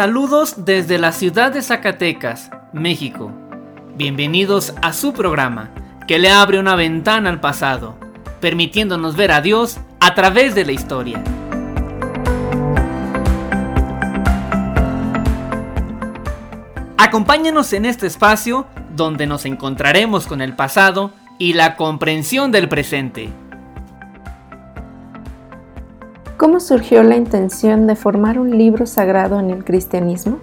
Saludos desde la ciudad de Zacatecas, México. Bienvenidos a su programa, que le abre una ventana al pasado, permitiéndonos ver a Dios a través de la historia. Acompáñenos en este espacio donde nos encontraremos con el pasado y la comprensión del presente. ¿Cómo surgió la intención de formar un libro sagrado en el cristianismo?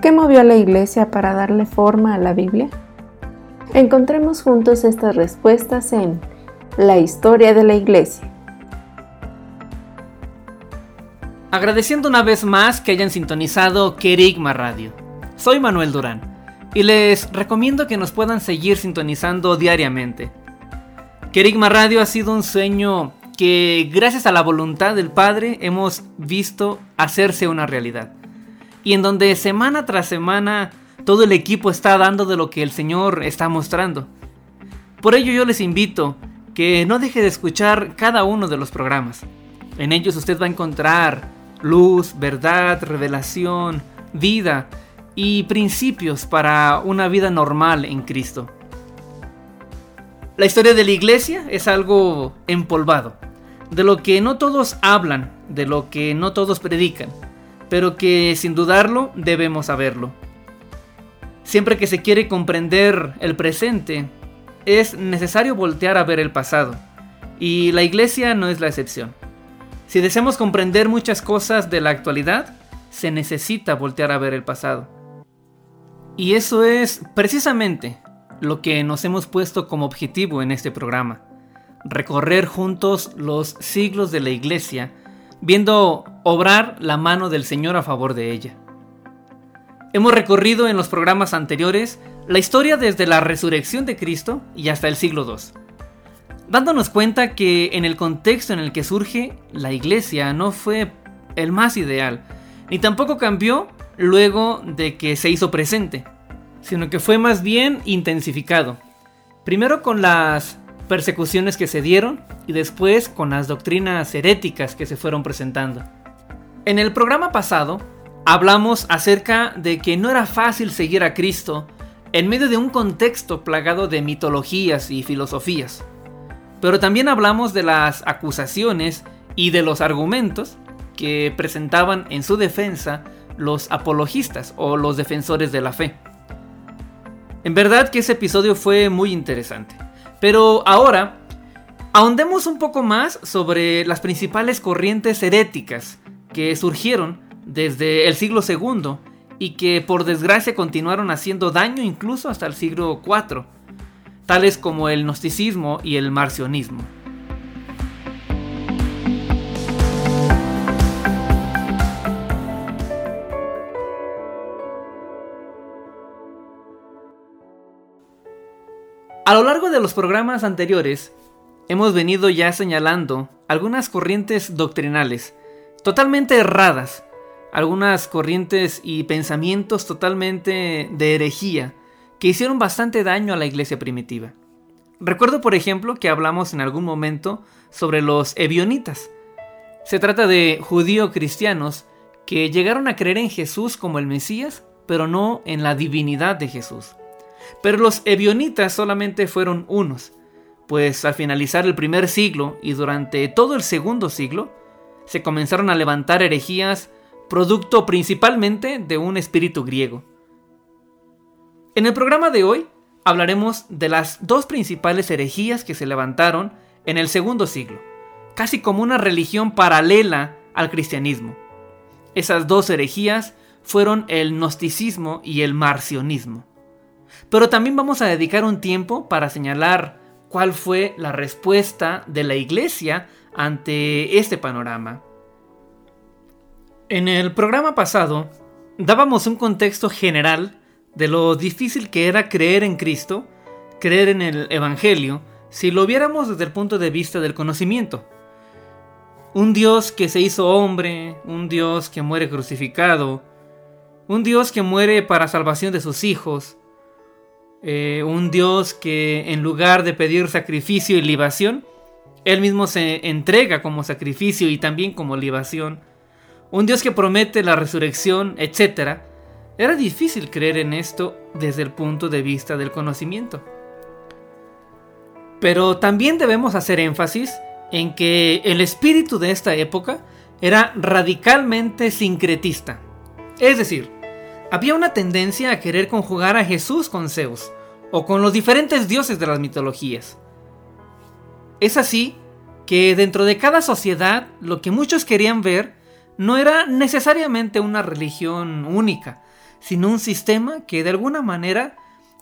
¿Qué movió a la iglesia para darle forma a la Biblia? Encontremos juntos estas respuestas en La historia de la iglesia. Agradeciendo una vez más que hayan sintonizado Kerigma Radio. Soy Manuel Durán y les recomiendo que nos puedan seguir sintonizando diariamente. Kerigma Radio ha sido un sueño que gracias a la voluntad del Padre hemos visto hacerse una realidad. Y en donde semana tras semana todo el equipo está dando de lo que el Señor está mostrando. Por ello yo les invito que no deje de escuchar cada uno de los programas. En ellos usted va a encontrar luz, verdad, revelación, vida y principios para una vida normal en Cristo. La historia de la iglesia es algo empolvado, de lo que no todos hablan, de lo que no todos predican, pero que sin dudarlo debemos saberlo. Siempre que se quiere comprender el presente, es necesario voltear a ver el pasado, y la iglesia no es la excepción. Si deseamos comprender muchas cosas de la actualidad, se necesita voltear a ver el pasado. Y eso es precisamente lo que nos hemos puesto como objetivo en este programa. Recorrer juntos los siglos de la iglesia, viendo obrar la mano del Señor a favor de ella. Hemos recorrido en los programas anteriores la historia desde la resurrección de Cristo y hasta el siglo II, dándonos cuenta que en el contexto en el que surge, la iglesia no fue el más ideal, ni tampoco cambió luego de que se hizo presente sino que fue más bien intensificado. Primero con las persecuciones que se dieron y después con las doctrinas heréticas que se fueron presentando. En el programa pasado hablamos acerca de que no era fácil seguir a Cristo en medio de un contexto plagado de mitologías y filosofías. Pero también hablamos de las acusaciones y de los argumentos que presentaban en su defensa los apologistas o los defensores de la fe. En verdad que ese episodio fue muy interesante. Pero ahora, ahondemos un poco más sobre las principales corrientes heréticas que surgieron desde el siglo II y que por desgracia continuaron haciendo daño incluso hasta el siglo IV, tales como el gnosticismo y el marcionismo. Lo largo de los programas anteriores, hemos venido ya señalando algunas corrientes doctrinales totalmente erradas, algunas corrientes y pensamientos totalmente de herejía que hicieron bastante daño a la iglesia primitiva. Recuerdo, por ejemplo, que hablamos en algún momento sobre los ebionitas. Se trata de judío cristianos que llegaron a creer en Jesús como el Mesías, pero no en la divinidad de Jesús. Pero los ebionitas solamente fueron unos, pues al finalizar el primer siglo y durante todo el segundo siglo, se comenzaron a levantar herejías producto principalmente de un espíritu griego. En el programa de hoy hablaremos de las dos principales herejías que se levantaron en el segundo siglo, casi como una religión paralela al cristianismo. Esas dos herejías fueron el gnosticismo y el marcionismo. Pero también vamos a dedicar un tiempo para señalar cuál fue la respuesta de la iglesia ante este panorama. En el programa pasado dábamos un contexto general de lo difícil que era creer en Cristo, creer en el Evangelio, si lo viéramos desde el punto de vista del conocimiento. Un Dios que se hizo hombre, un Dios que muere crucificado, un Dios que muere para salvación de sus hijos, eh, un Dios que en lugar de pedir sacrificio y libación, Él mismo se entrega como sacrificio y también como libación, un Dios que promete la resurrección, etc. Era difícil creer en esto desde el punto de vista del conocimiento. Pero también debemos hacer énfasis en que el espíritu de esta época era radicalmente sincretista. Es decir, había una tendencia a querer conjugar a Jesús con Zeus, o con los diferentes dioses de las mitologías. Es así que dentro de cada sociedad lo que muchos querían ver no era necesariamente una religión única, sino un sistema que de alguna manera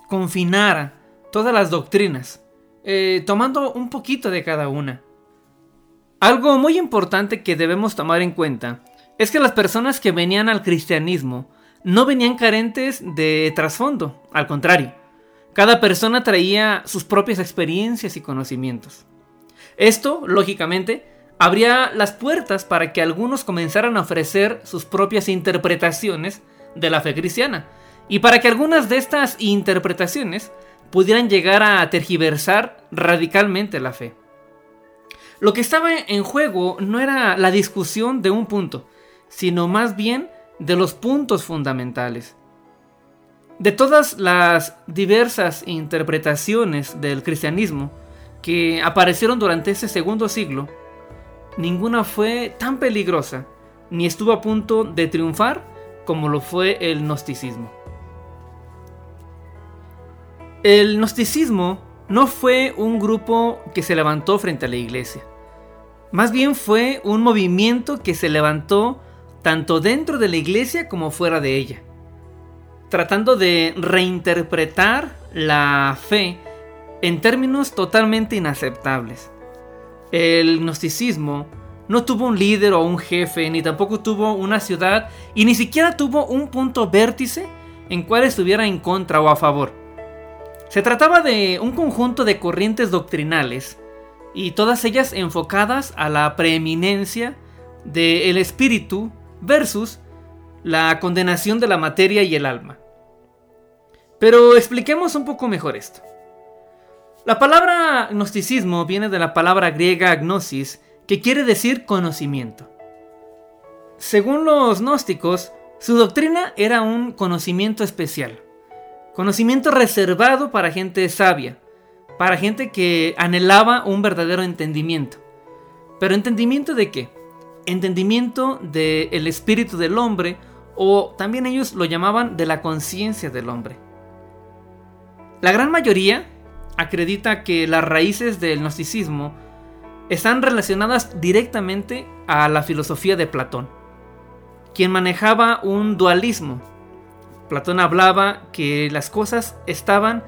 confinara todas las doctrinas, eh, tomando un poquito de cada una. Algo muy importante que debemos tomar en cuenta es que las personas que venían al cristianismo no venían carentes de trasfondo, al contrario, cada persona traía sus propias experiencias y conocimientos. Esto, lógicamente, abría las puertas para que algunos comenzaran a ofrecer sus propias interpretaciones de la fe cristiana, y para que algunas de estas interpretaciones pudieran llegar a tergiversar radicalmente la fe. Lo que estaba en juego no era la discusión de un punto, sino más bien de los puntos fundamentales. De todas las diversas interpretaciones del cristianismo que aparecieron durante ese segundo siglo, ninguna fue tan peligrosa ni estuvo a punto de triunfar como lo fue el gnosticismo. El gnosticismo no fue un grupo que se levantó frente a la iglesia. Más bien fue un movimiento que se levantó tanto dentro de la iglesia como fuera de ella, tratando de reinterpretar la fe en términos totalmente inaceptables. El gnosticismo no tuvo un líder o un jefe, ni tampoco tuvo una ciudad, y ni siquiera tuvo un punto vértice en cual estuviera en contra o a favor. Se trataba de un conjunto de corrientes doctrinales, y todas ellas enfocadas a la preeminencia del espíritu versus la condenación de la materia y el alma. Pero expliquemos un poco mejor esto. La palabra gnosticismo viene de la palabra griega gnosis, que quiere decir conocimiento. Según los gnósticos, su doctrina era un conocimiento especial, conocimiento reservado para gente sabia, para gente que anhelaba un verdadero entendimiento. ¿Pero entendimiento de qué? Entendimiento del espíritu del hombre o también ellos lo llamaban de la conciencia del hombre. La gran mayoría acredita que las raíces del gnosticismo están relacionadas directamente a la filosofía de Platón, quien manejaba un dualismo. Platón hablaba que las cosas estaban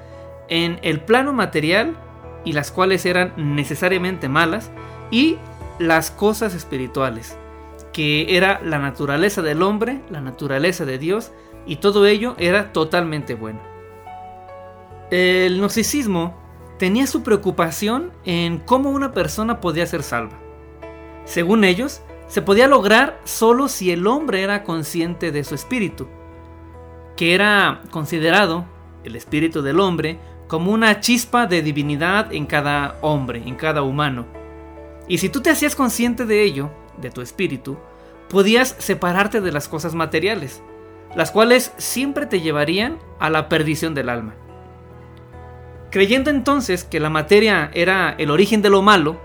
en el plano material y las cuales eran necesariamente malas y las cosas espirituales, que era la naturaleza del hombre, la naturaleza de Dios, y todo ello era totalmente bueno. El gnosticismo tenía su preocupación en cómo una persona podía ser salva. Según ellos, se podía lograr solo si el hombre era consciente de su espíritu, que era considerado, el espíritu del hombre, como una chispa de divinidad en cada hombre, en cada humano y si tú te hacías consciente de ello, de tu espíritu, podías separarte de las cosas materiales, las cuales siempre te llevarían a la perdición del alma. Creyendo entonces que la materia era el origen de lo malo,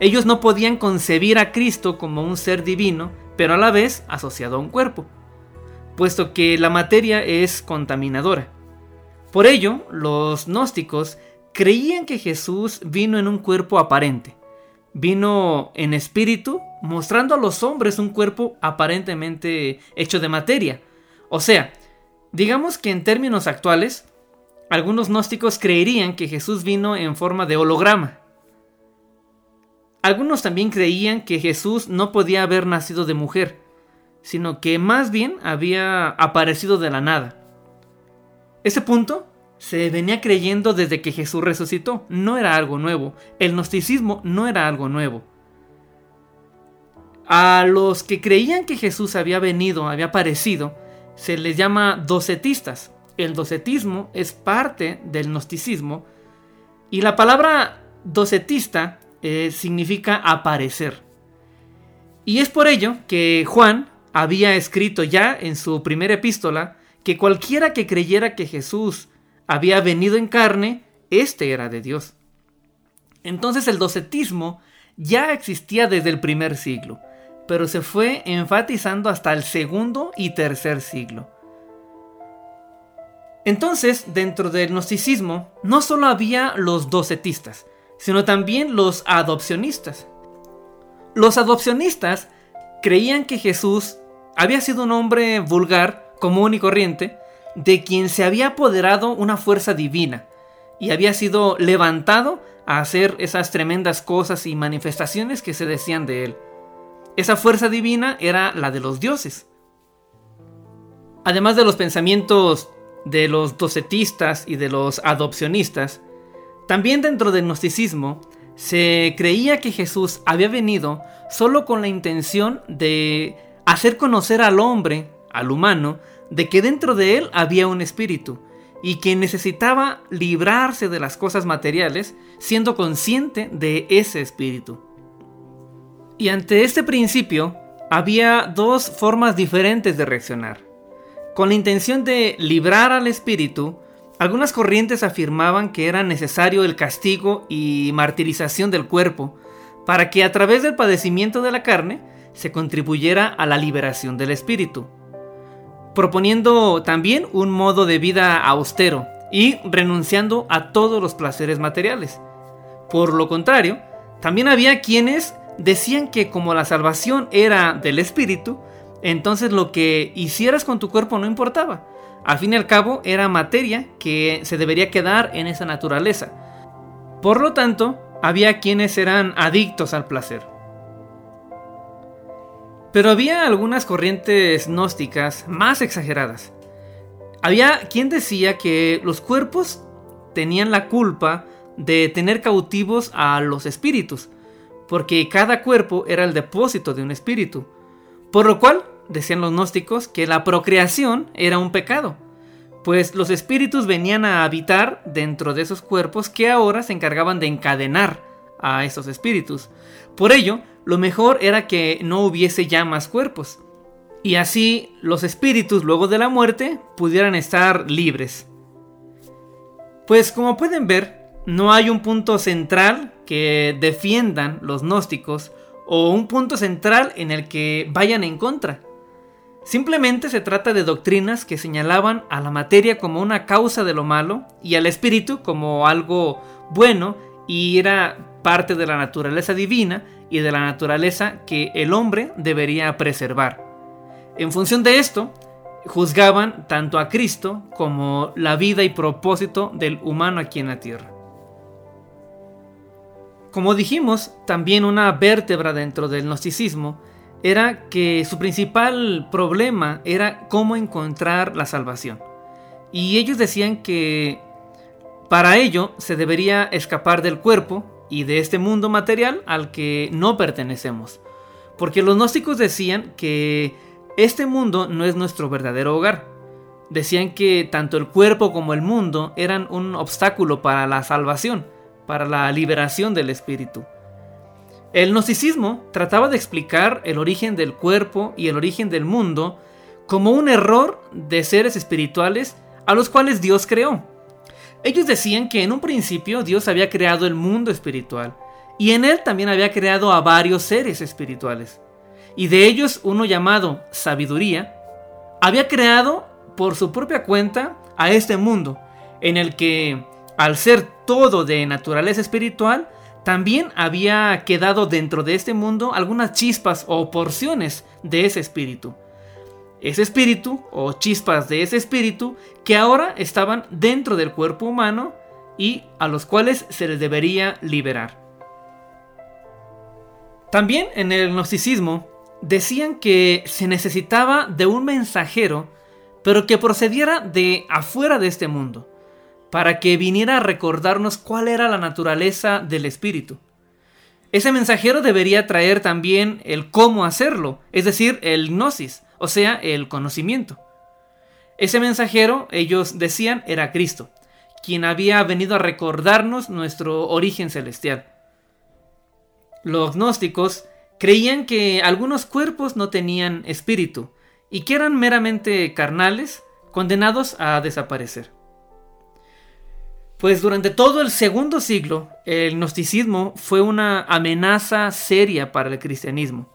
ellos no podían concebir a Cristo como un ser divino, pero a la vez asociado a un cuerpo, puesto que la materia es contaminadora. Por ello, los gnósticos creían que Jesús vino en un cuerpo aparente, vino en espíritu, mostrando a los hombres un cuerpo aparentemente hecho de materia. O sea, digamos que en términos actuales, algunos gnósticos creerían que Jesús vino en forma de holograma. Algunos también creían que Jesús no podía haber nacido de mujer, sino que más bien había aparecido de la nada. Ese punto se venía creyendo desde que Jesús resucitó, no era algo nuevo, el gnosticismo no era algo nuevo. A los que creían que Jesús había venido, había aparecido, se les llama docetistas. El docetismo es parte del gnosticismo y la palabra docetista eh, significa aparecer. Y es por ello que Juan había escrito ya en su primera epístola que cualquiera que creyera que Jesús había venido en carne, este era de Dios. Entonces el docetismo ya existía desde el primer siglo pero se fue enfatizando hasta el segundo y tercer siglo. Entonces, dentro del gnosticismo, no solo había los docetistas, sino también los adopcionistas. Los adopcionistas creían que Jesús había sido un hombre vulgar, común y corriente, de quien se había apoderado una fuerza divina y había sido levantado a hacer esas tremendas cosas y manifestaciones que se decían de él. Esa fuerza divina era la de los dioses. Además de los pensamientos de los docetistas y de los adopcionistas, también dentro del gnosticismo se creía que Jesús había venido solo con la intención de hacer conocer al hombre, al humano, de que dentro de él había un espíritu y que necesitaba librarse de las cosas materiales siendo consciente de ese espíritu. Y ante este principio, había dos formas diferentes de reaccionar. Con la intención de librar al espíritu, algunas corrientes afirmaban que era necesario el castigo y martirización del cuerpo para que a través del padecimiento de la carne se contribuyera a la liberación del espíritu, proponiendo también un modo de vida austero y renunciando a todos los placeres materiales. Por lo contrario, también había quienes decían que como la salvación era del espíritu, entonces lo que hicieras con tu cuerpo no importaba. Al fin y al cabo era materia que se debería quedar en esa naturaleza. Por lo tanto, había quienes eran adictos al placer. Pero había algunas corrientes gnósticas más exageradas. Había quien decía que los cuerpos tenían la culpa de tener cautivos a los espíritus, porque cada cuerpo era el depósito de un espíritu. Por lo cual, decían los gnósticos, que la procreación era un pecado, pues los espíritus venían a habitar dentro de esos cuerpos que ahora se encargaban de encadenar a esos espíritus. Por ello, lo mejor era que no hubiese ya más cuerpos, y así los espíritus luego de la muerte pudieran estar libres. Pues como pueden ver, no hay un punto central que defiendan los gnósticos o un punto central en el que vayan en contra. Simplemente se trata de doctrinas que señalaban a la materia como una causa de lo malo y al espíritu como algo bueno y era parte de la naturaleza divina y de la naturaleza que el hombre debería preservar. En función de esto, juzgaban tanto a Cristo como la vida y propósito del humano aquí en la tierra. Como dijimos, también una vértebra dentro del gnosticismo era que su principal problema era cómo encontrar la salvación. Y ellos decían que para ello se debería escapar del cuerpo y de este mundo material al que no pertenecemos. Porque los gnósticos decían que este mundo no es nuestro verdadero hogar. Decían que tanto el cuerpo como el mundo eran un obstáculo para la salvación para la liberación del espíritu. El gnosticismo trataba de explicar el origen del cuerpo y el origen del mundo como un error de seres espirituales a los cuales Dios creó. Ellos decían que en un principio Dios había creado el mundo espiritual y en él también había creado a varios seres espirituales. Y de ellos uno llamado sabiduría había creado por su propia cuenta a este mundo en el que al ser todo de naturaleza espiritual, también había quedado dentro de este mundo algunas chispas o porciones de ese espíritu. Ese espíritu o chispas de ese espíritu que ahora estaban dentro del cuerpo humano y a los cuales se les debería liberar. También en el gnosticismo decían que se necesitaba de un mensajero, pero que procediera de afuera de este mundo, para que viniera a recordarnos cuál era la naturaleza del espíritu. Ese mensajero debería traer también el cómo hacerlo, es decir, el gnosis, o sea, el conocimiento. Ese mensajero, ellos decían, era Cristo, quien había venido a recordarnos nuestro origen celestial. Los gnósticos creían que algunos cuerpos no tenían espíritu y que eran meramente carnales, condenados a desaparecer. Pues durante todo el segundo siglo, el gnosticismo fue una amenaza seria para el cristianismo.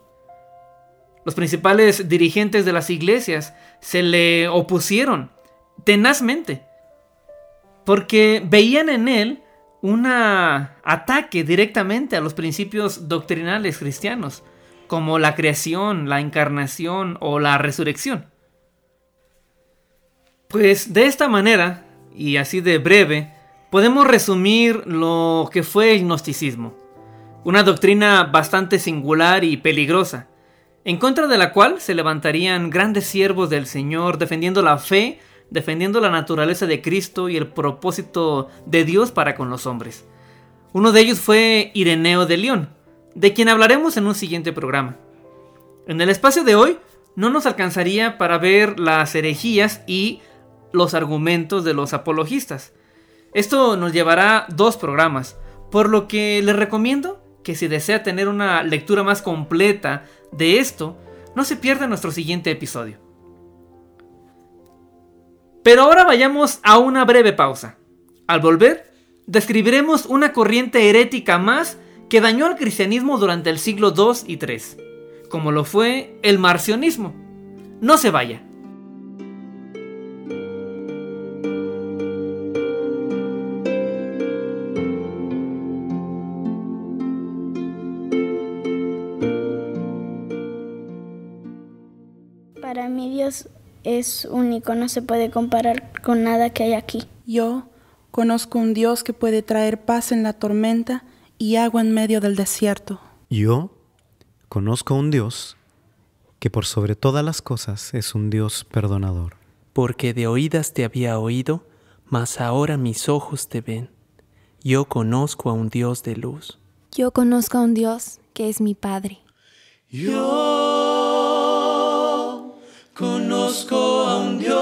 Los principales dirigentes de las iglesias se le opusieron tenazmente, porque veían en él un ataque directamente a los principios doctrinales cristianos, como la creación, la encarnación o la resurrección. Pues de esta manera, y así de breve, podemos resumir lo que fue el gnosticismo, una doctrina bastante singular y peligrosa, en contra de la cual se levantarían grandes siervos del Señor defendiendo la fe defendiendo la naturaleza de Cristo y el propósito de Dios para con los hombres. Uno de ellos fue Ireneo de León, de quien hablaremos en un siguiente programa. En el espacio de hoy no nos alcanzaría para ver las herejías y los argumentos de los apologistas. Esto nos llevará dos programas, por lo que les recomiendo que si desea tener una lectura más completa de esto, no se pierda nuestro siguiente episodio. Pero ahora vayamos a una breve pausa. Al volver, describiremos una corriente herética más que dañó al cristianismo durante el siglo II y III, como lo fue el marcionismo. No se vaya. Dios es único, no se puede comparar con nada que hay aquí. Yo conozco un Dios que puede traer paz en la tormenta y agua en medio del desierto. Yo conozco un Dios que por sobre todas las cosas es un Dios perdonador. Porque de oídas te había oído, mas ahora mis ojos te ven. Yo conozco a un Dios de luz. Yo conozco a un Dios que es mi Padre. Yo Conozco a un Dios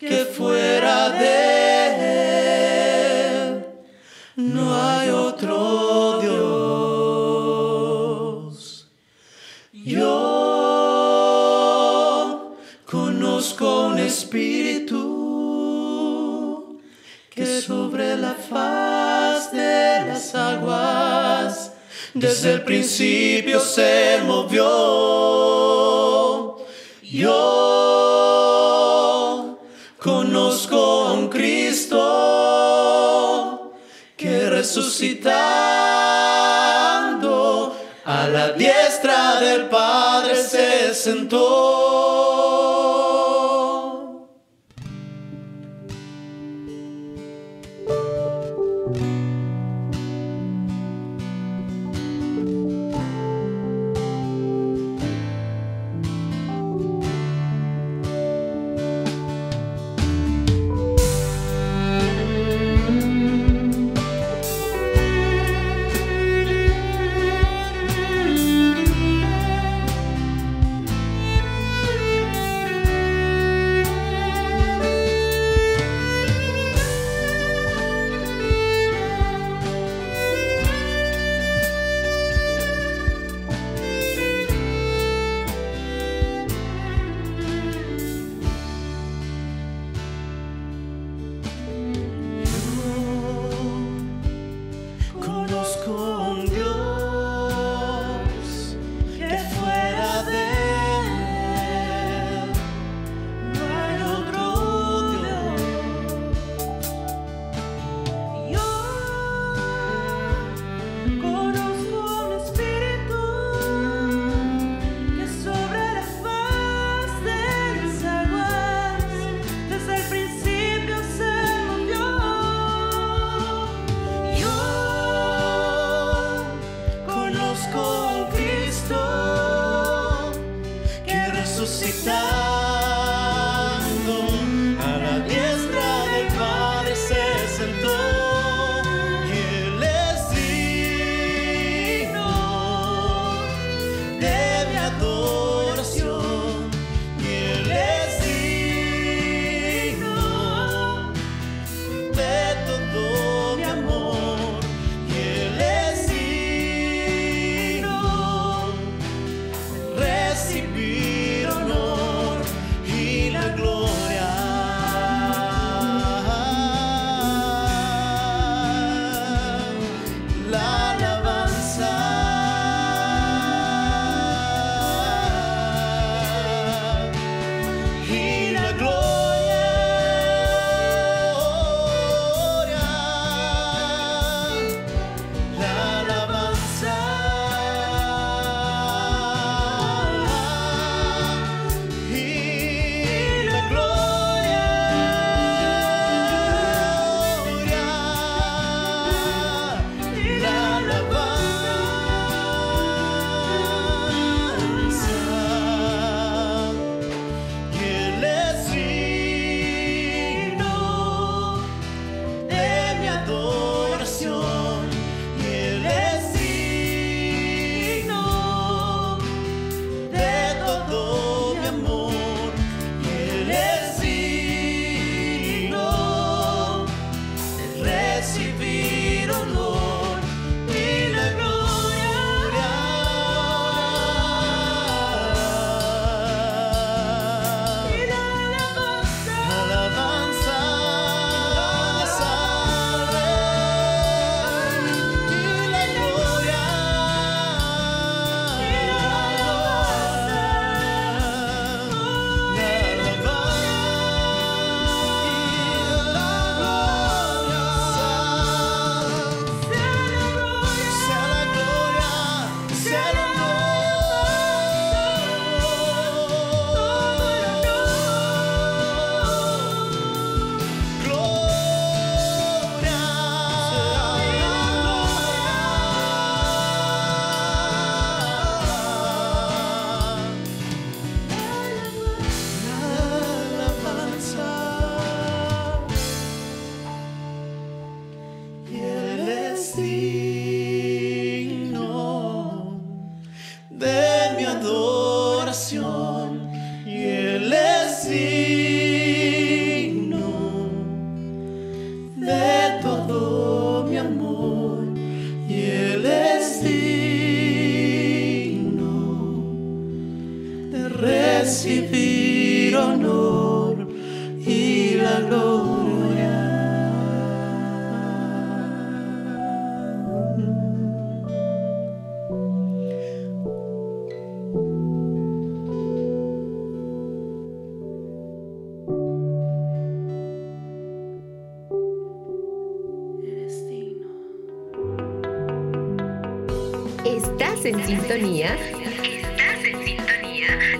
que fuera de él no hay otro Dios. Yo conozco un espíritu que sobre la faz de las aguas desde el principio se movió. Yo conozco a un Cristo que resucitando a la diestra del Padre se sentó.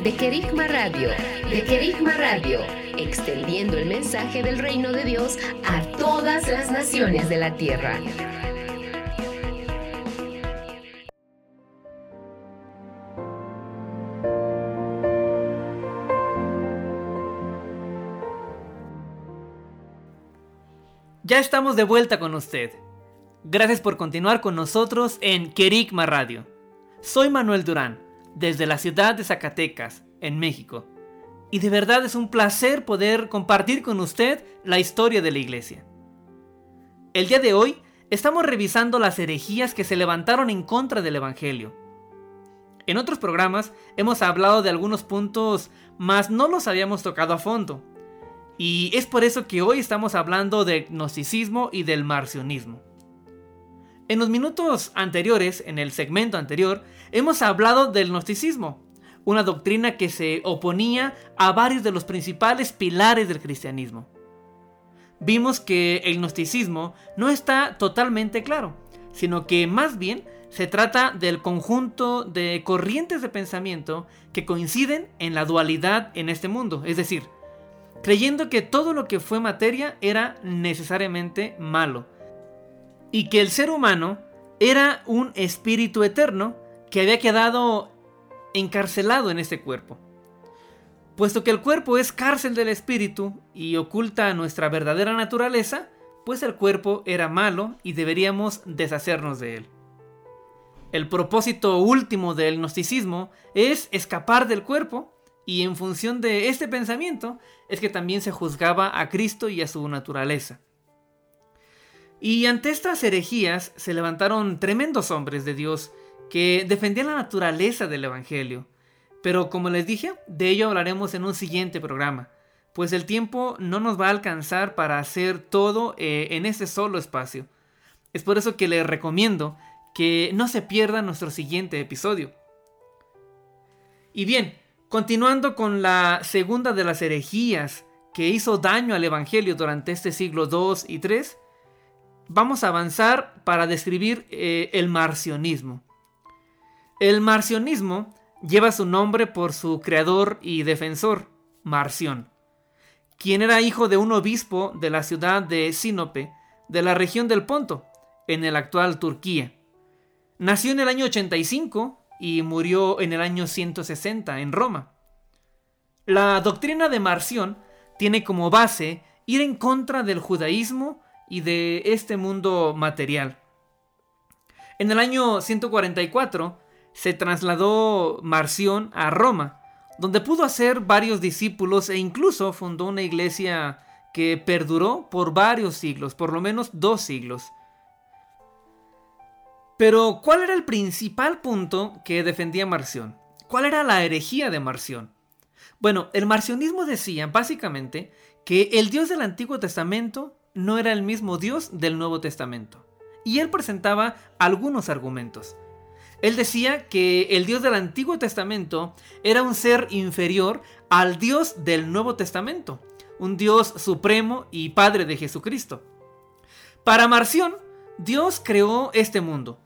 De Querigma Radio. De Querigma Radio. Extendiendo el mensaje del reino de Dios a todas las naciones de la tierra. Ya estamos de vuelta con usted. Gracias por continuar con nosotros en Querigma Radio. Soy Manuel Durán, desde la ciudad de Zacatecas, en México. Y de verdad es un placer poder compartir con usted la historia de la iglesia. El día de hoy estamos revisando las herejías que se levantaron en contra del Evangelio. En otros programas hemos hablado de algunos puntos, mas no los habíamos tocado a fondo. Y es por eso que hoy estamos hablando del gnosticismo y del marcionismo. En los minutos anteriores, en el segmento anterior, hemos hablado del gnosticismo, una doctrina que se oponía a varios de los principales pilares del cristianismo. Vimos que el gnosticismo no está totalmente claro, sino que más bien se trata del conjunto de corrientes de pensamiento que coinciden en la dualidad en este mundo, es decir, creyendo que todo lo que fue materia era necesariamente malo, y que el ser humano era un espíritu eterno que había quedado encarcelado en este cuerpo. Puesto que el cuerpo es cárcel del espíritu y oculta nuestra verdadera naturaleza, pues el cuerpo era malo y deberíamos deshacernos de él. El propósito último del gnosticismo es escapar del cuerpo y en función de este pensamiento es que también se juzgaba a Cristo y a su naturaleza. Y ante estas herejías se levantaron tremendos hombres de Dios que defendían la naturaleza del Evangelio. Pero como les dije, de ello hablaremos en un siguiente programa, pues el tiempo no nos va a alcanzar para hacer todo eh, en este solo espacio. Es por eso que les recomiendo que no se pierda nuestro siguiente episodio. Y bien, continuando con la segunda de las herejías que hizo daño al Evangelio durante este siglo II y III, vamos a avanzar para describir eh, el marcionismo. El marcionismo lleva su nombre por su creador y defensor, Marción, quien era hijo de un obispo de la ciudad de Sinope, de la región del Ponto, en el actual Turquía. Nació en el año 85 y murió en el año 160 en Roma. La doctrina de Marción tiene como base ir en contra del judaísmo y de este mundo material. En el año 144 se trasladó Marción a Roma, donde pudo hacer varios discípulos e incluso fundó una iglesia que perduró por varios siglos, por lo menos dos siglos. Pero, ¿cuál era el principal punto que defendía Marción? ¿Cuál era la herejía de Marción? Bueno, el marcionismo decía básicamente que el Dios del Antiguo Testamento no era el mismo Dios del Nuevo Testamento. Y él presentaba algunos argumentos. Él decía que el Dios del Antiguo Testamento era un ser inferior al Dios del Nuevo Testamento, un Dios supremo y Padre de Jesucristo. Para Marción, Dios creó este mundo.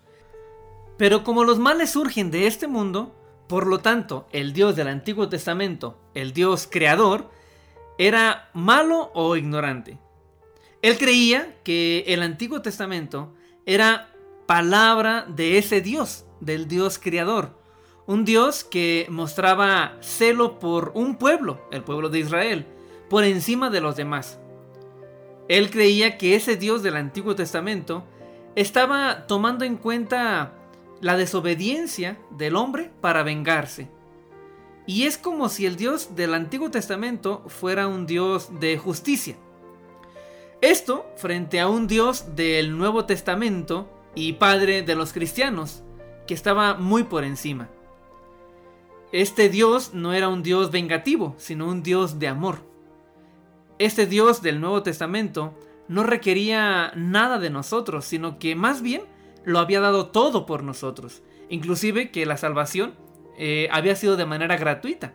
Pero como los males surgen de este mundo, por lo tanto, el Dios del Antiguo Testamento, el Dios creador, era malo o ignorante. Él creía que el Antiguo Testamento era palabra de ese Dios, del Dios creador. Un Dios que mostraba celo por un pueblo, el pueblo de Israel, por encima de los demás. Él creía que ese Dios del Antiguo Testamento estaba tomando en cuenta la desobediencia del hombre para vengarse. Y es como si el Dios del Antiguo Testamento fuera un Dios de justicia. Esto frente a un Dios del Nuevo Testamento y Padre de los cristianos, que estaba muy por encima. Este Dios no era un Dios vengativo, sino un Dios de amor. este Dios del Nuevo Testamento no requería nada de nosotros, sino que más bien lo había dado todo por nosotros. Inclusive que la salvación eh, había sido de manera gratuita.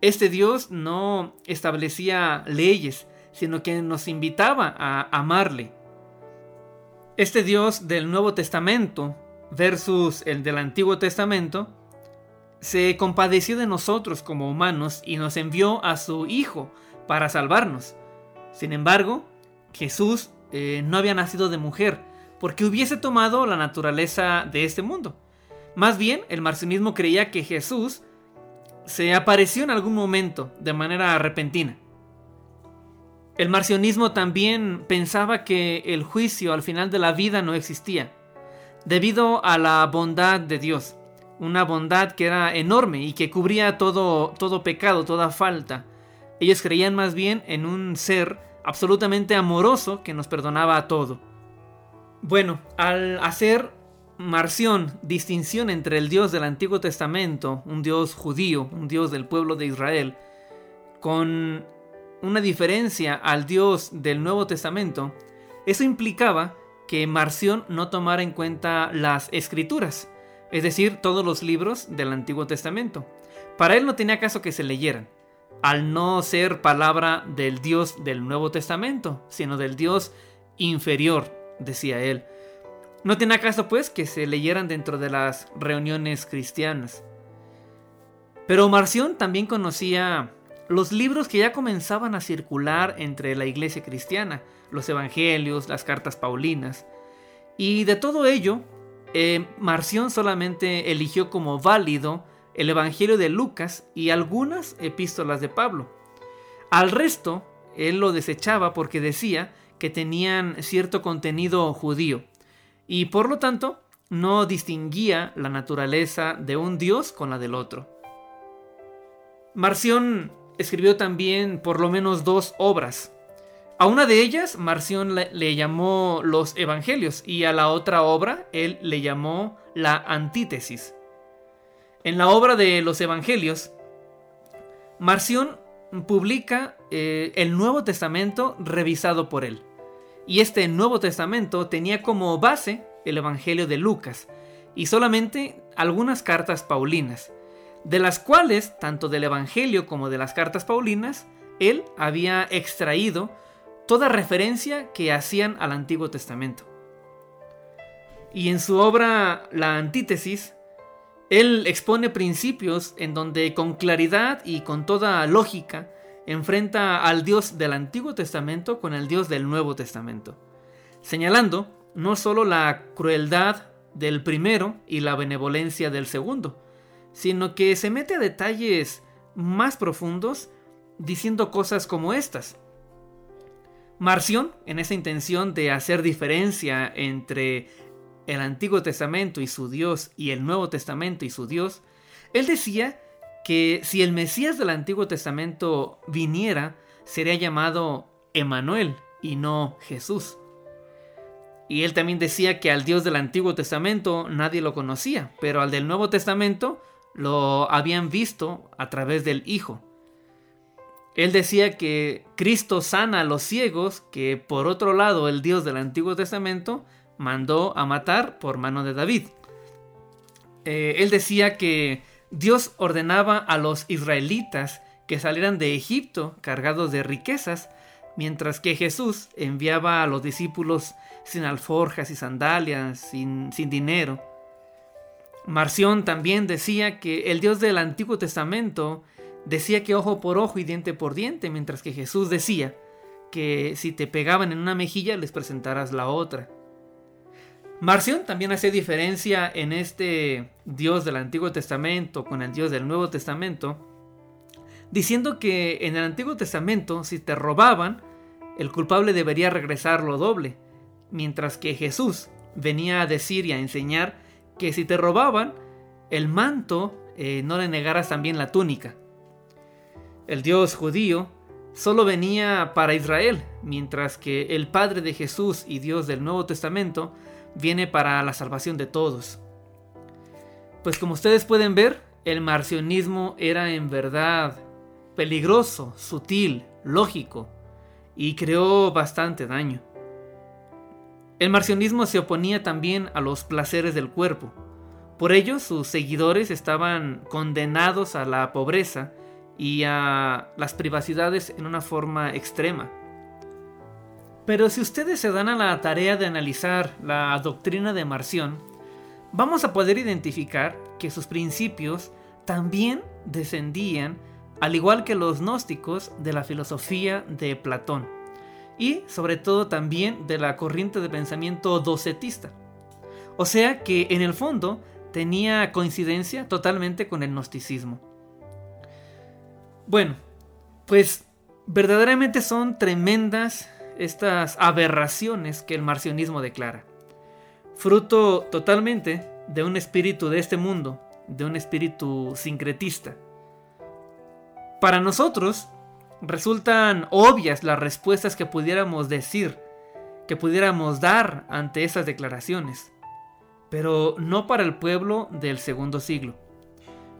Este Dios no establecía leyes, sino que nos invitaba a amarle. Este Dios del Nuevo Testamento versus el del Antiguo Testamento se compadeció de nosotros como humanos y nos envió a su Hijo para salvarnos. Sin embargo, Jesús eh, no había nacido de mujer, porque hubiese tomado la naturaleza de este mundo. Más bien, el marcionismo creía que Jesús se apareció en algún momento de manera repentina. El marcionismo también pensaba que el juicio al final de la vida no existía, debido a la bondad de Dios, una bondad que era enorme y que cubría todo, todo pecado, toda falta. Ellos creían más bien en un ser absolutamente amoroso que nos perdonaba todo. Bueno, al hacer Marción distinción entre el Dios del Antiguo Testamento, un Dios judío, un Dios del pueblo de Israel, con una diferencia al Dios del Nuevo Testamento, eso implicaba que Marción no tomara en cuenta las escrituras, es decir, todos los libros del Antiguo Testamento. Para él no tenía caso que se leyeran, al no ser palabra del Dios del Nuevo Testamento, sino del Dios inferior, decía él. No tenía caso pues que se leyeran dentro de las reuniones cristianas. Pero Marción también conocía los libros que ya comenzaban a circular entre la iglesia cristiana, los evangelios, las cartas paulinas. Y de todo ello, eh, Marción solamente eligió como válido el evangelio de Lucas y algunas epístolas de Pablo. Al resto, él lo desechaba porque decía que tenían cierto contenido judío y por lo tanto no distinguía la naturaleza de un dios con la del otro. Marción escribió también por lo menos dos obras. A una de ellas Marción le, llamó los Evangelios y a la otra obra él le llamó la Antítesis. En la obra de los Evangelios, Marción publica eh, el Nuevo Testamento revisado por él. Y este Nuevo Testamento tenía como base el Evangelio de Lucas y solamente algunas cartas paulinas, de las cuales, tanto del Evangelio como de las cartas paulinas, él había extraído toda referencia que hacían al Antiguo Testamento. Y en su obra La Antítesis, él expone principios en donde con claridad y con toda lógica enfrenta al Dios del Antiguo Testamento con el Dios del Nuevo Testamento, señalando no solo la crueldad del primero y la benevolencia del segundo, sino que se mete a detalles más profundos diciendo cosas como estas. Marción, en esa intención de hacer diferencia entre el Antiguo Testamento y su Dios y el Nuevo Testamento y su Dios, él decía que si el Mesías del Antiguo Testamento viniera, sería llamado Emanuel y no Jesús. Y él también decía que al Dios del Antiguo Testamento nadie lo conocía, pero al del Nuevo Testamento lo habían visto a través del Hijo. Él decía que Cristo sana a los ciegos, que por otro lado el Dios del Antiguo Testamento mandó a matar por mano de David. Eh, él decía que Dios ordenaba a los israelitas que salieran de Egipto cargados de riquezas, mientras que Jesús enviaba a los discípulos sin alforjas y sandalias, sin, sin dinero. Marción también decía que el Dios del Antiguo Testamento decía que ojo por ojo y diente por diente, mientras que Jesús decía que si te pegaban en una mejilla les presentaras la otra. Marción también hace diferencia en este Dios del Antiguo Testamento con el Dios del Nuevo Testamento, diciendo que en el Antiguo Testamento si te robaban, el culpable debería regresar lo doble, mientras que Jesús venía a decir y a enseñar que si te robaban, el manto eh, no le negaras también la túnica. El Dios judío solo venía para Israel, mientras que el Padre de Jesús y Dios del Nuevo Testamento viene para la salvación de todos. Pues como ustedes pueden ver, el marcionismo era en verdad peligroso, sutil, lógico, y creó bastante daño. El marcionismo se oponía también a los placeres del cuerpo. Por ello, sus seguidores estaban condenados a la pobreza y a las privacidades en una forma extrema. Pero si ustedes se dan a la tarea de analizar la doctrina de Marción, vamos a poder identificar que sus principios también descendían, al igual que los gnósticos, de la filosofía de Platón y sobre todo también de la corriente de pensamiento docetista. O sea que en el fondo tenía coincidencia totalmente con el gnosticismo. Bueno, pues verdaderamente son tremendas estas aberraciones que el marcionismo declara. Fruto totalmente de un espíritu de este mundo, de un espíritu sincretista. Para nosotros resultan obvias las respuestas que pudiéramos decir, que pudiéramos dar ante esas declaraciones, pero no para el pueblo del segundo siglo,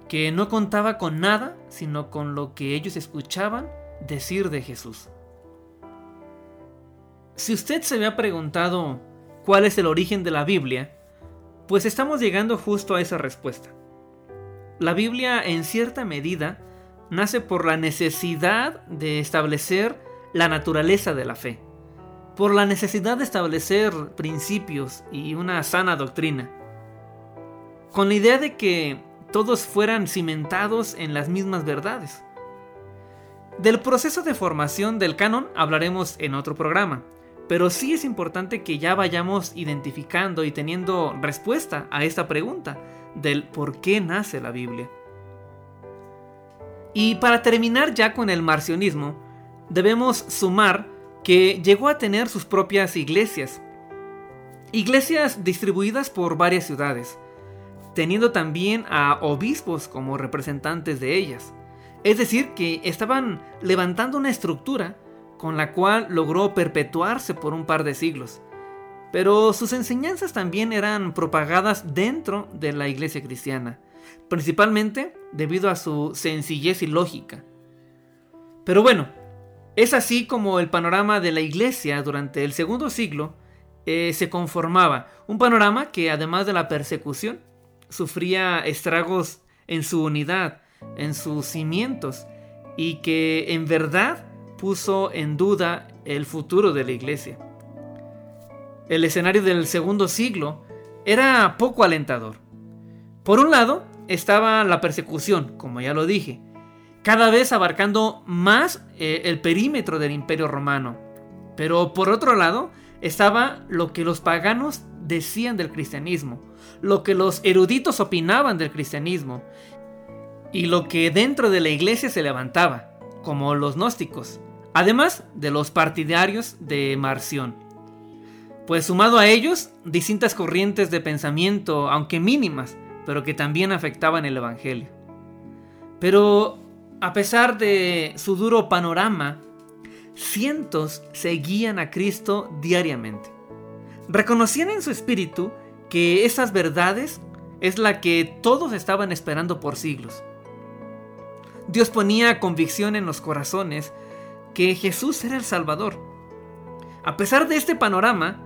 que no contaba con nada sino con lo que ellos escuchaban decir de Jesús. Si usted se había preguntado cuál es el origen de la Biblia, pues estamos llegando justo a esa respuesta. La Biblia en cierta medida nace por la necesidad de establecer la naturaleza de la fe, por la necesidad de establecer principios y una sana doctrina, con la idea de que todos fueran cimentados en las mismas verdades. Del proceso de formación del canon hablaremos en otro programa, pero sí es importante que ya vayamos identificando y teniendo respuesta a esta pregunta del por qué nace la Biblia. Y para terminar ya con el marcionismo, debemos sumar que llegó a tener sus propias iglesias. Iglesias distribuidas por varias ciudades, teniendo también a obispos como representantes de ellas. Es decir, que estaban levantando una estructura con la cual logró perpetuarse por un par de siglos. Pero sus enseñanzas también eran propagadas dentro de la iglesia cristiana, principalmente debido a su sencillez y lógica. Pero bueno, es así como el panorama de la iglesia durante el segundo siglo eh, se conformaba, un panorama que además de la persecución, sufría estragos en su unidad, en sus cimientos, y que en verdad puso en duda el futuro de la iglesia. El escenario del segundo siglo era poco alentador. Por un lado estaba la persecución, como ya lo dije, cada vez abarcando más eh, el perímetro del imperio romano. Pero por otro lado estaba lo que los paganos decían del cristianismo, lo que los eruditos opinaban del cristianismo y lo que dentro de la iglesia se levantaba, como los gnósticos, además de los partidarios de Marción. Pues sumado a ellos, distintas corrientes de pensamiento, aunque mínimas, pero que también afectaban el Evangelio. Pero a pesar de su duro panorama, cientos seguían a Cristo diariamente. Reconocían en su espíritu que esas verdades es la que todos estaban esperando por siglos. Dios ponía convicción en los corazones que Jesús era el Salvador. A pesar de este panorama,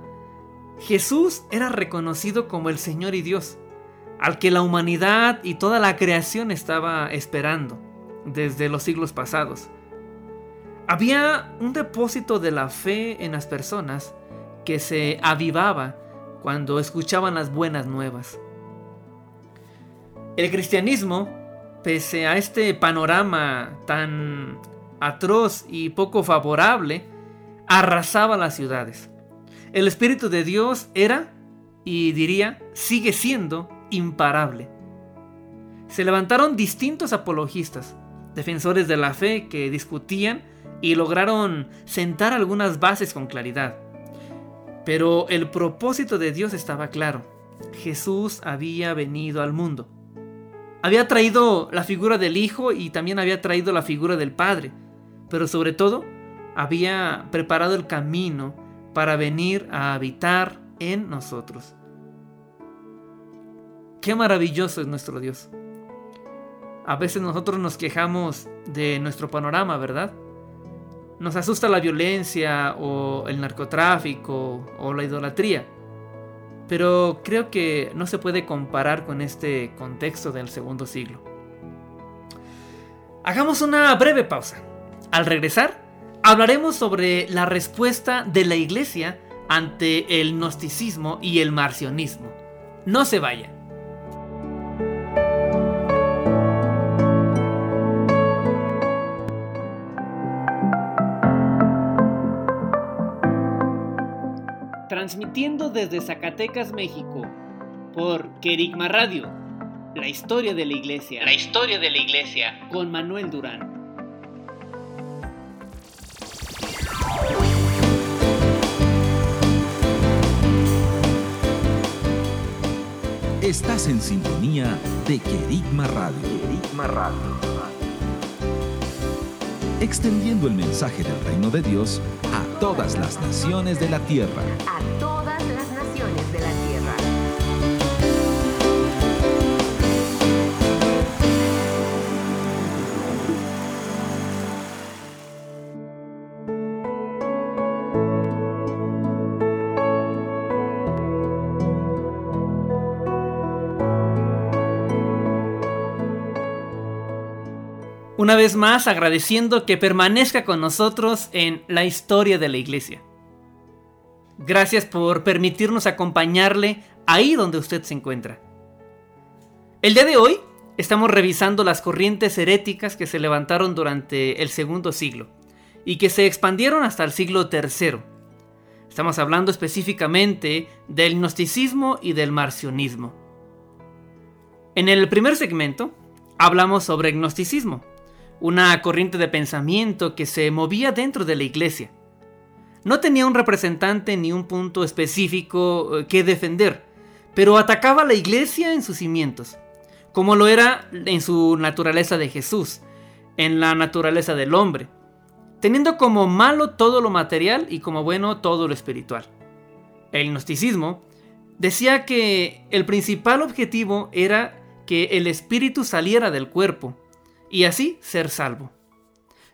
Jesús era reconocido como el Señor y Dios, al que la humanidad y toda la creación estaba esperando desde los siglos pasados. Había un depósito de la fe en las personas que se avivaba cuando escuchaban las buenas nuevas. El cristianismo, pese a este panorama tan atroz y poco favorable, arrasaba las ciudades. El Espíritu de Dios era, y diría, sigue siendo imparable. Se levantaron distintos apologistas, defensores de la fe que discutían y lograron sentar algunas bases con claridad. Pero el propósito de Dios estaba claro. Jesús había venido al mundo. Había traído la figura del Hijo y también había traído la figura del Padre pero sobre todo había preparado el camino para venir a habitar en nosotros. Qué maravilloso es nuestro Dios. A veces nosotros nos quejamos de nuestro panorama, ¿verdad? Nos asusta la violencia o el narcotráfico o la idolatría. Pero creo que no se puede comparar con este contexto del segundo siglo. Hagamos una breve pausa. Al regresar, hablaremos sobre la respuesta de la iglesia ante el gnosticismo y el marcionismo. No se vaya. Transmitiendo desde Zacatecas, México, por Kerigma Radio, la historia de la iglesia. La historia de la iglesia. Con Manuel Durán. Estás en sintonía de Querigma Radio. Querigma Radio. Extendiendo el mensaje del reino de Dios todas las naciones de la tierra. Una vez más agradeciendo que permanezca con nosotros en la historia de la iglesia. Gracias por permitirnos acompañarle ahí donde usted se encuentra. El día de hoy estamos revisando las corrientes heréticas que se levantaron durante el segundo siglo y que se expandieron hasta el siglo tercero. Estamos hablando específicamente del gnosticismo y del marcionismo. En el primer segmento hablamos sobre gnosticismo una corriente de pensamiento que se movía dentro de la iglesia. No tenía un representante ni un punto específico eh, que defender, pero atacaba a la iglesia en sus cimientos, como lo era en su naturaleza de Jesús, en la naturaleza del hombre, teniendo como malo todo lo material y como bueno todo lo espiritual. El gnosticismo decía que el principal objetivo era que el espíritu saliera del cuerpo, y así ser salvo.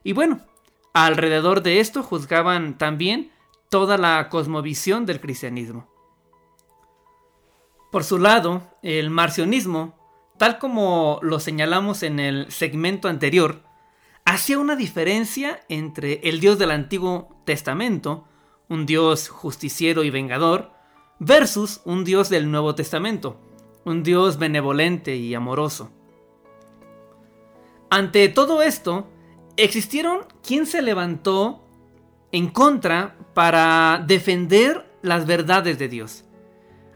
Y bueno, alrededor de esto juzgaban también toda la cosmovisión del cristianismo. Por su lado, el marcionismo, tal como lo señalamos en el segmento anterior, hacía una diferencia entre el Dios del Antiguo Testamento, un Dios justiciero y vengador, versus un Dios del Nuevo Testamento, un Dios benevolente y amoroso. Ante todo esto, existieron quien se levantó en contra para defender las verdades de Dios.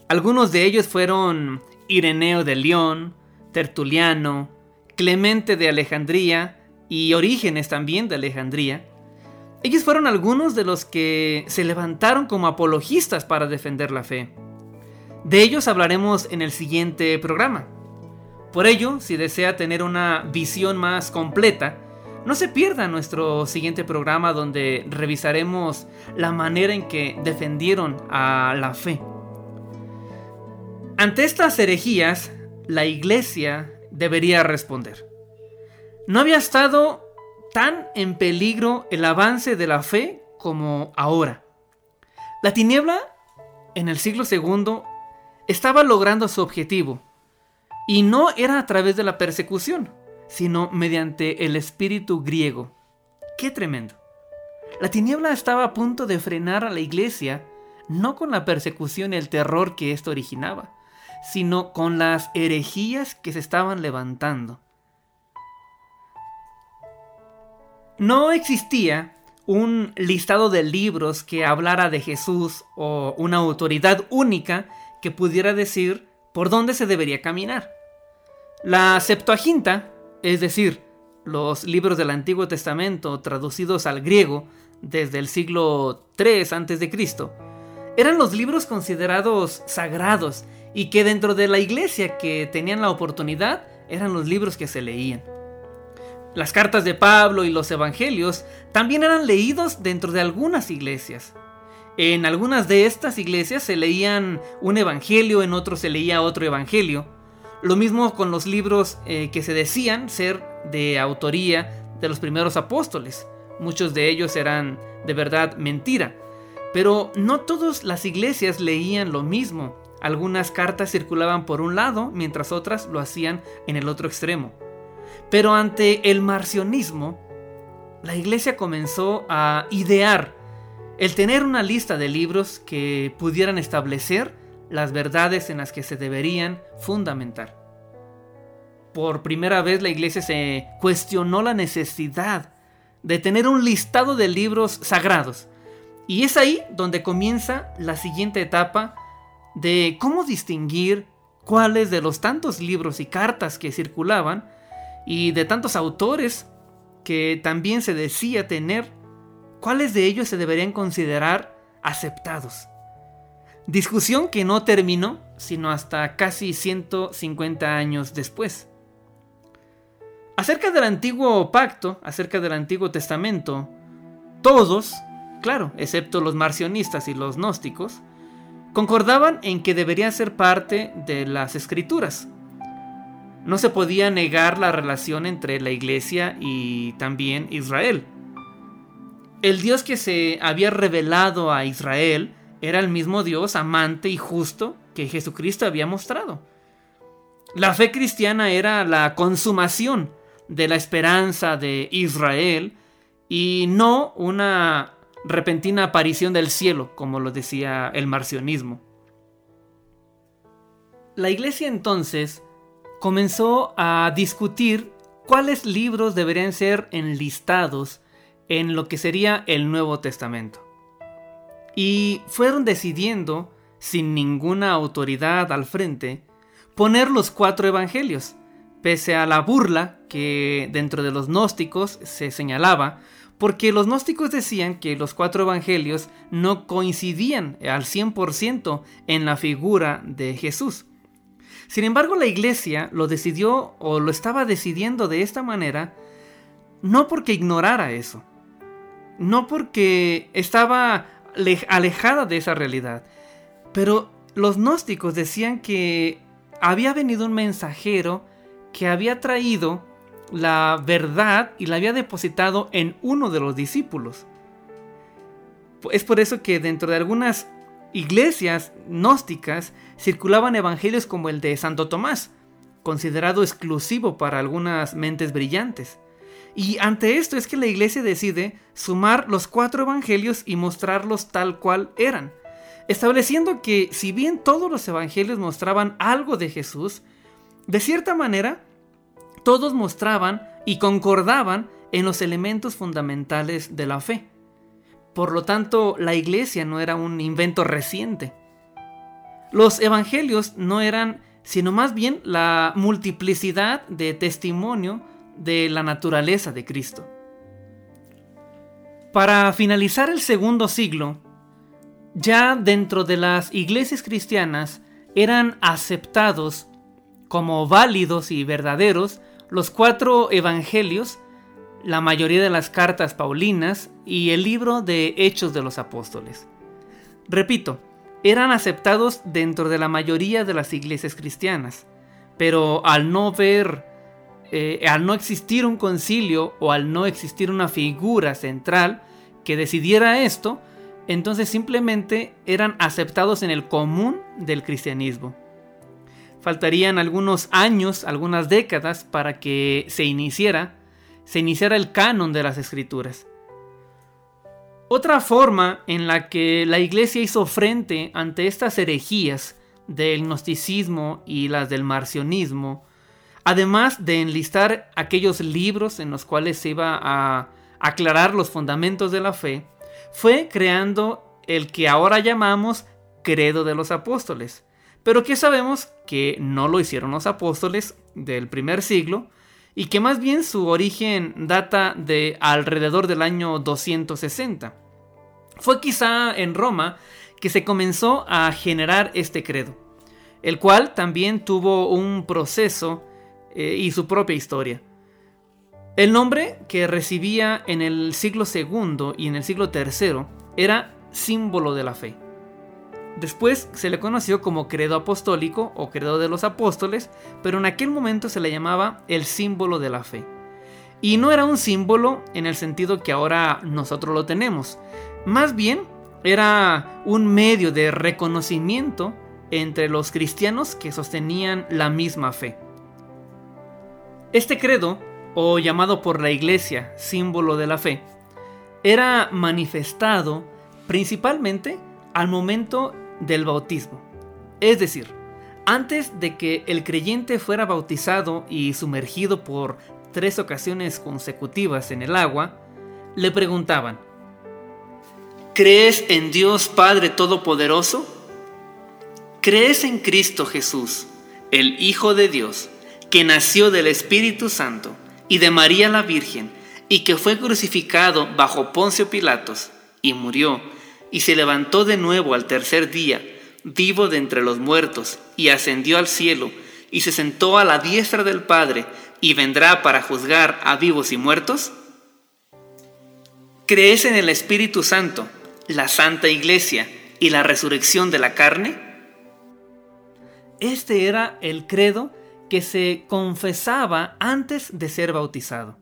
Algunos de ellos fueron Ireneo de León, Tertuliano, Clemente de Alejandría y Orígenes también de Alejandría. Ellos fueron algunos de los que se levantaron como apologistas para defender la fe. De ellos hablaremos en el siguiente programa. Por ello, si desea tener una visión más completa, no se pierda nuestro siguiente programa donde revisaremos la manera en que defendieron a la fe. Ante estas herejías, la iglesia debería responder. No había estado tan en peligro el avance de la fe como ahora. La tiniebla, en el siglo II, estaba logrando su objetivo y no era a través de la persecución, sino mediante el espíritu griego. ¡Qué tremendo! La tiniebla estaba a punto de frenar a la iglesia, no con la persecución y el terror que esto originaba, sino con las herejías que se estaban levantando. No existía un listado de libros que hablara de Jesús o una autoridad única que pudiera decir por dónde se debería caminar. La Septuaginta, es decir, los libros del Antiguo Testamento traducidos al griego desde el siglo III a.C., eran los libros considerados sagrados y que dentro de la iglesia que tenían la oportunidad eran los libros que se leían. Las cartas de Pablo y los evangelios también eran leídos dentro de algunas iglesias. En algunas de estas iglesias se leían un evangelio, en otros se leía otro evangelio. Lo mismo con los libros eh, que se decían ser de autoría de los primeros apóstoles, muchos de ellos eran de verdad mentira. Pero no todas las iglesias leían lo mismo. Algunas cartas circulaban por un lado, mientras otras lo hacían en el otro extremo. Pero ante el marcionismo, la iglesia comenzó a idear el tener una lista de libros que pudieran establecer las verdades en las que se deberían fundamentar. Por primera vez la iglesia se cuestionó la necesidad de tener un listado de libros sagrados. Y es ahí donde comienza la siguiente etapa de cómo distinguir cuáles de los tantos libros y cartas que circulaban y de tantos autores que también se decía tener, cuáles de ellos se deberían considerar aceptados. Discusión que no terminó sino hasta casi 150 años después. Acerca del antiguo pacto, acerca del antiguo testamento, todos, claro, excepto los marcionistas y los gnósticos, concordaban en que debería ser parte de las escrituras. No se podía negar la relación entre la iglesia y también Israel. El Dios que se había revelado a Israel era el mismo Dios amante y justo que Jesucristo había mostrado. La fe cristiana era la consumación de la esperanza de Israel y no una repentina aparición del cielo, como lo decía el marcionismo. La iglesia entonces comenzó a discutir cuáles libros deberían ser enlistados en lo que sería el Nuevo Testamento. Y fueron decidiendo, sin ninguna autoridad al frente, poner los cuatro evangelios, pese a la burla que dentro de los gnósticos se señalaba, porque los gnósticos decían que los cuatro evangelios no coincidían al 100% en la figura de Jesús. Sin embargo, la iglesia lo decidió o lo estaba decidiendo de esta manera, no porque ignorara eso, no porque estaba alejada de esa realidad, pero los gnósticos decían que había venido un mensajero que había traído la verdad y la había depositado en uno de los discípulos. Es por eso que dentro de algunas iglesias gnósticas circulaban evangelios como el de Santo Tomás, considerado exclusivo para algunas mentes brillantes. Y ante esto es que la iglesia decide sumar los cuatro evangelios y mostrarlos tal cual eran, estableciendo que si bien todos los evangelios mostraban algo de Jesús, de cierta manera, todos mostraban y concordaban en los elementos fundamentales de la fe. Por lo tanto, la iglesia no era un invento reciente. Los evangelios no eran sino más bien la multiplicidad de testimonio de la naturaleza de Cristo. Para finalizar el segundo siglo, ya dentro de las iglesias cristianas eran aceptados como válidos y verdaderos los cuatro evangelios, la mayoría de las cartas paulinas y el libro de Hechos de los Apóstoles. Repito, eran aceptados dentro de la mayoría de las iglesias cristianas, pero al no ver, eh, al no existir un concilio o al no existir una figura central que decidiera esto, entonces simplemente eran aceptados en el común del cristianismo faltarían algunos años, algunas décadas para que se iniciara, se iniciara el canon de las escrituras. Otra forma en la que la iglesia hizo frente ante estas herejías del gnosticismo y las del marcionismo, además de enlistar aquellos libros en los cuales se iba a aclarar los fundamentos de la fe, fue creando el que ahora llamamos credo de los apóstoles, pero que sabemos que no lo hicieron los apóstoles del primer siglo y que más bien su origen data de alrededor del año 260. Fue quizá en Roma que se comenzó a generar este credo, el cual también tuvo un proceso eh, y su propia historia. El nombre que recibía en el siglo II y en el siglo III era símbolo de la fe. Después se le conoció como credo apostólico o credo de los apóstoles, pero en aquel momento se le llamaba el símbolo de la fe. Y no era un símbolo en el sentido que ahora nosotros lo tenemos. Más bien era un medio de reconocimiento entre los cristianos que sostenían la misma fe. Este credo, o llamado por la iglesia símbolo de la fe, era manifestado principalmente al momento del bautismo. Es decir, antes de que el creyente fuera bautizado y sumergido por tres ocasiones consecutivas en el agua, le preguntaban, ¿Crees en Dios Padre Todopoderoso? ¿Crees en Cristo Jesús, el Hijo de Dios, que nació del Espíritu Santo y de María la Virgen, y que fue crucificado bajo Poncio Pilatos, y murió, y se levantó de nuevo al tercer día, vivo de entre los muertos, y ascendió al cielo, y se sentó a la diestra del Padre, y vendrá para juzgar a vivos y muertos? ¿Crees en el Espíritu Santo, la Santa Iglesia y la resurrección de la carne? Este era el credo que se confesaba antes de ser bautizado.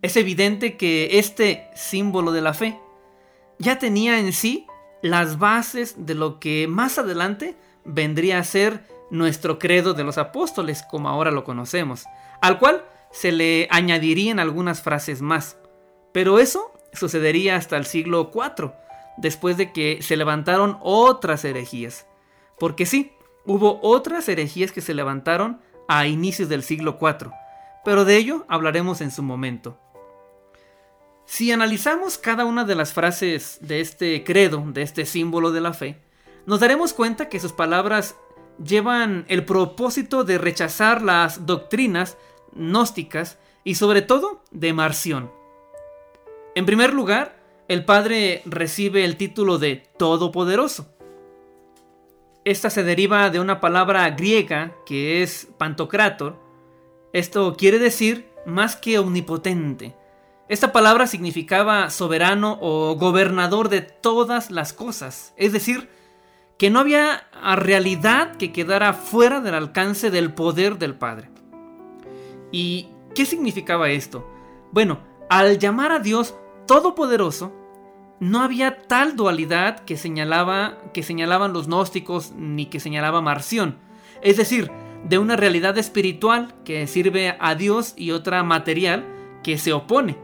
Es evidente que este símbolo de la fe ya tenía en sí las bases de lo que más adelante vendría a ser nuestro credo de los apóstoles, como ahora lo conocemos, al cual se le añadirían algunas frases más. Pero eso sucedería hasta el siglo IV, después de que se levantaron otras herejías. Porque sí, hubo otras herejías que se levantaron a inicios del siglo IV, pero de ello hablaremos en su momento. Si analizamos cada una de las frases de este credo, de este símbolo de la fe, nos daremos cuenta que sus palabras llevan el propósito de rechazar las doctrinas gnósticas y sobre todo de Marción. En primer lugar, el Padre recibe el título de Todopoderoso. Esta se deriva de una palabra griega que es pantocrator. Esto quiere decir más que omnipotente. Esta palabra significaba soberano o gobernador de todas las cosas. Es decir, que no había realidad que quedara fuera del alcance del poder del Padre. ¿Y qué significaba esto? Bueno, al llamar a Dios Todopoderoso, no había tal dualidad que, señalaba, que señalaban los gnósticos ni que señalaba Marción. Es decir, de una realidad espiritual que sirve a Dios y otra material que se opone.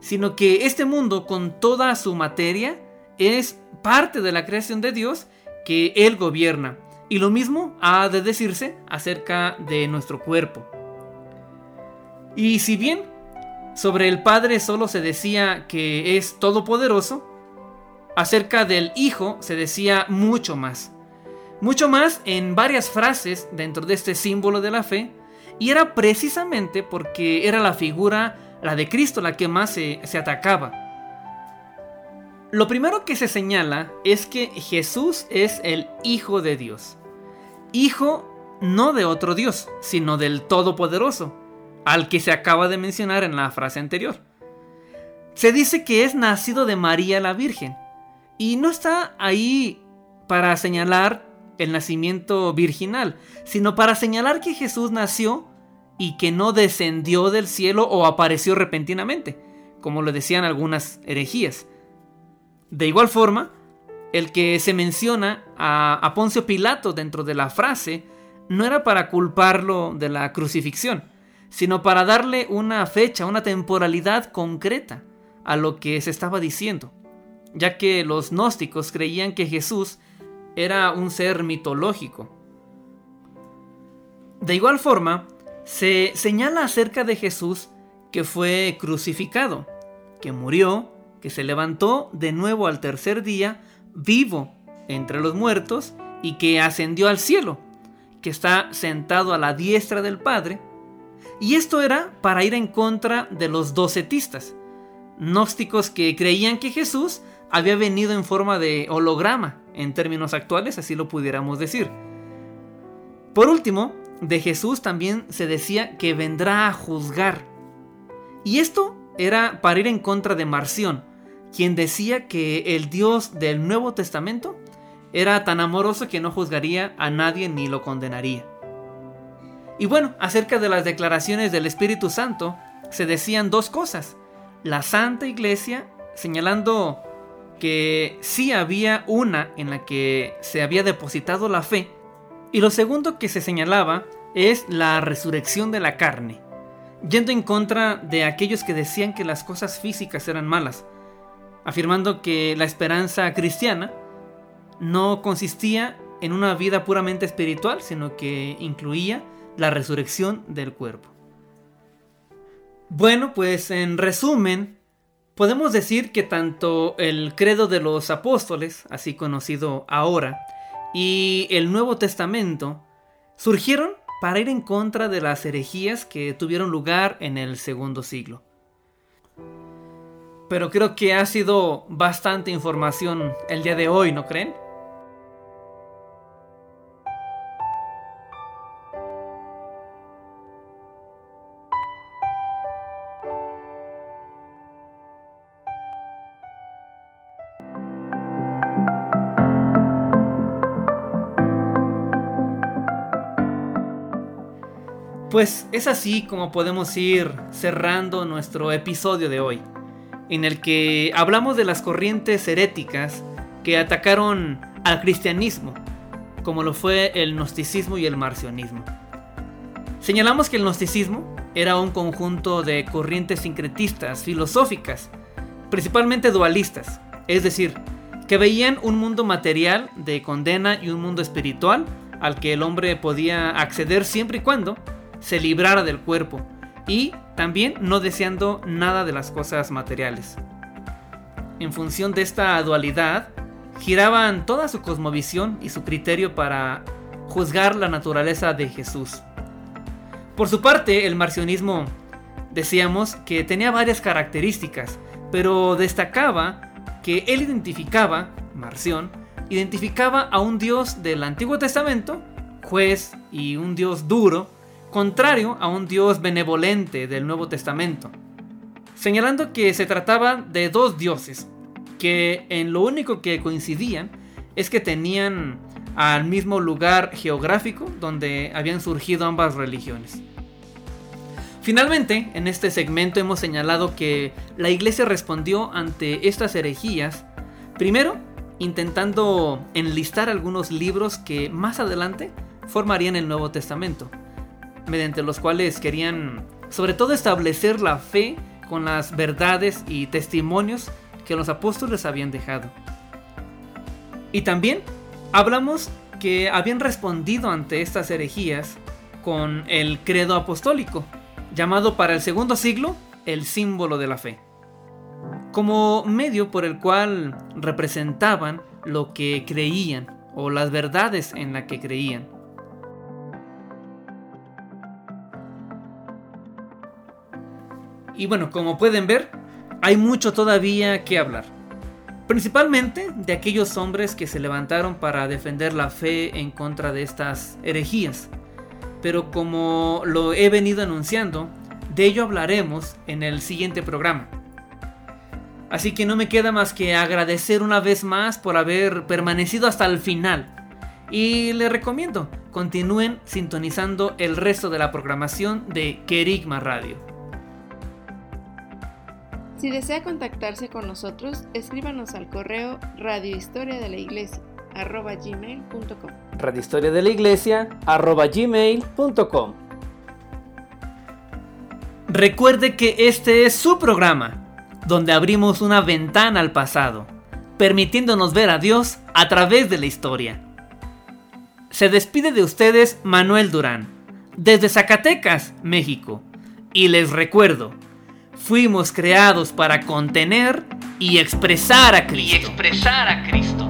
Sino que este mundo con toda su materia es parte de la creación de Dios que Él gobierna. Y lo mismo ha de decirse acerca de nuestro cuerpo. Y si bien sobre el Padre solo se decía que es todopoderoso, acerca del Hijo se decía mucho más. Mucho más en varias frases dentro de este símbolo de la fe, y era precisamente porque era la figura, la de Cristo, la que más se, se atacaba. Lo primero que se señala es que Jesús es el Hijo de Dios. Hijo no de otro Dios, sino del Todopoderoso al que se acaba de mencionar en la frase anterior. Se dice que es nacido de María la Virgen. Y no está ahí para señalar el nacimiento virginal, sino para señalar que Jesús nació y que no descendió del cielo o apareció repentinamente, como lo decían algunas herejías. De igual forma, el que se menciona a, a Poncio Pilato dentro de la frase no era para culparlo de la crucifixión, sino para darle una fecha, una temporalidad concreta a lo que se estaba diciendo, ya que los gnósticos creían que Jesús era un ser mitológico. De igual forma, se señala acerca de Jesús que fue crucificado, que murió, que se levantó de nuevo al tercer día, vivo entre los muertos, y que ascendió al cielo, que está sentado a la diestra del Padre, y esto era para ir en contra de los docetistas, gnósticos que creían que Jesús había venido en forma de holograma, en términos actuales así lo pudiéramos decir. Por último, de Jesús también se decía que vendrá a juzgar. Y esto era para ir en contra de Marción, quien decía que el Dios del Nuevo Testamento era tan amoroso que no juzgaría a nadie ni lo condenaría. Y bueno, acerca de las declaraciones del Espíritu Santo, se decían dos cosas. La Santa Iglesia, señalando que sí había una en la que se había depositado la fe, y lo segundo que se señalaba es la resurrección de la carne, yendo en contra de aquellos que decían que las cosas físicas eran malas, afirmando que la esperanza cristiana no consistía en una vida puramente espiritual, sino que incluía la resurrección del cuerpo. Bueno, pues en resumen, podemos decir que tanto el credo de los apóstoles, así conocido ahora, y el Nuevo Testamento surgieron para ir en contra de las herejías que tuvieron lugar en el segundo siglo. Pero creo que ha sido bastante información el día de hoy, ¿no creen? Pues es así como podemos ir cerrando nuestro episodio de hoy, en el que hablamos de las corrientes heréticas que atacaron al cristianismo, como lo fue el gnosticismo y el marcionismo. Señalamos que el gnosticismo era un conjunto de corrientes sincretistas filosóficas, principalmente dualistas, es decir, que veían un mundo material de condena y un mundo espiritual al que el hombre podía acceder siempre y cuando se librara del cuerpo y también no deseando nada de las cosas materiales. En función de esta dualidad, giraban toda su cosmovisión y su criterio para juzgar la naturaleza de Jesús. Por su parte, el marcionismo decíamos que tenía varias características, pero destacaba que él identificaba, Marción, identificaba a un Dios del Antiguo Testamento, juez y un Dios duro, contrario a un Dios benevolente del Nuevo Testamento, señalando que se trataba de dos dioses, que en lo único que coincidían es que tenían al mismo lugar geográfico donde habían surgido ambas religiones. Finalmente, en este segmento hemos señalado que la iglesia respondió ante estas herejías, primero intentando enlistar algunos libros que más adelante formarían el Nuevo Testamento, mediante los cuales querían sobre todo establecer la fe con las verdades y testimonios que los apóstoles habían dejado. Y también hablamos que habían respondido ante estas herejías con el credo apostólico, llamado para el segundo siglo el símbolo de la fe, como medio por el cual representaban lo que creían o las verdades en las que creían. Y bueno, como pueden ver, hay mucho todavía que hablar. Principalmente de aquellos hombres que se levantaron para defender la fe en contra de estas herejías. Pero como lo he venido anunciando, de ello hablaremos en el siguiente programa. Así que no me queda más que agradecer una vez más por haber permanecido hasta el final. Y les recomiendo, continúen sintonizando el resto de la programación de Kerigma Radio. Si desea contactarse con nosotros, escríbanos al correo radiohistoria de la iglesia gmail.com radiohistoria de la iglesia gmail.com Recuerde que este es su programa, donde abrimos una ventana al pasado, permitiéndonos ver a Dios a través de la historia. Se despide de ustedes Manuel Durán, desde Zacatecas, México, y les recuerdo, fuimos creados para contener y expresar a Cristo. Y expresar a Cristo.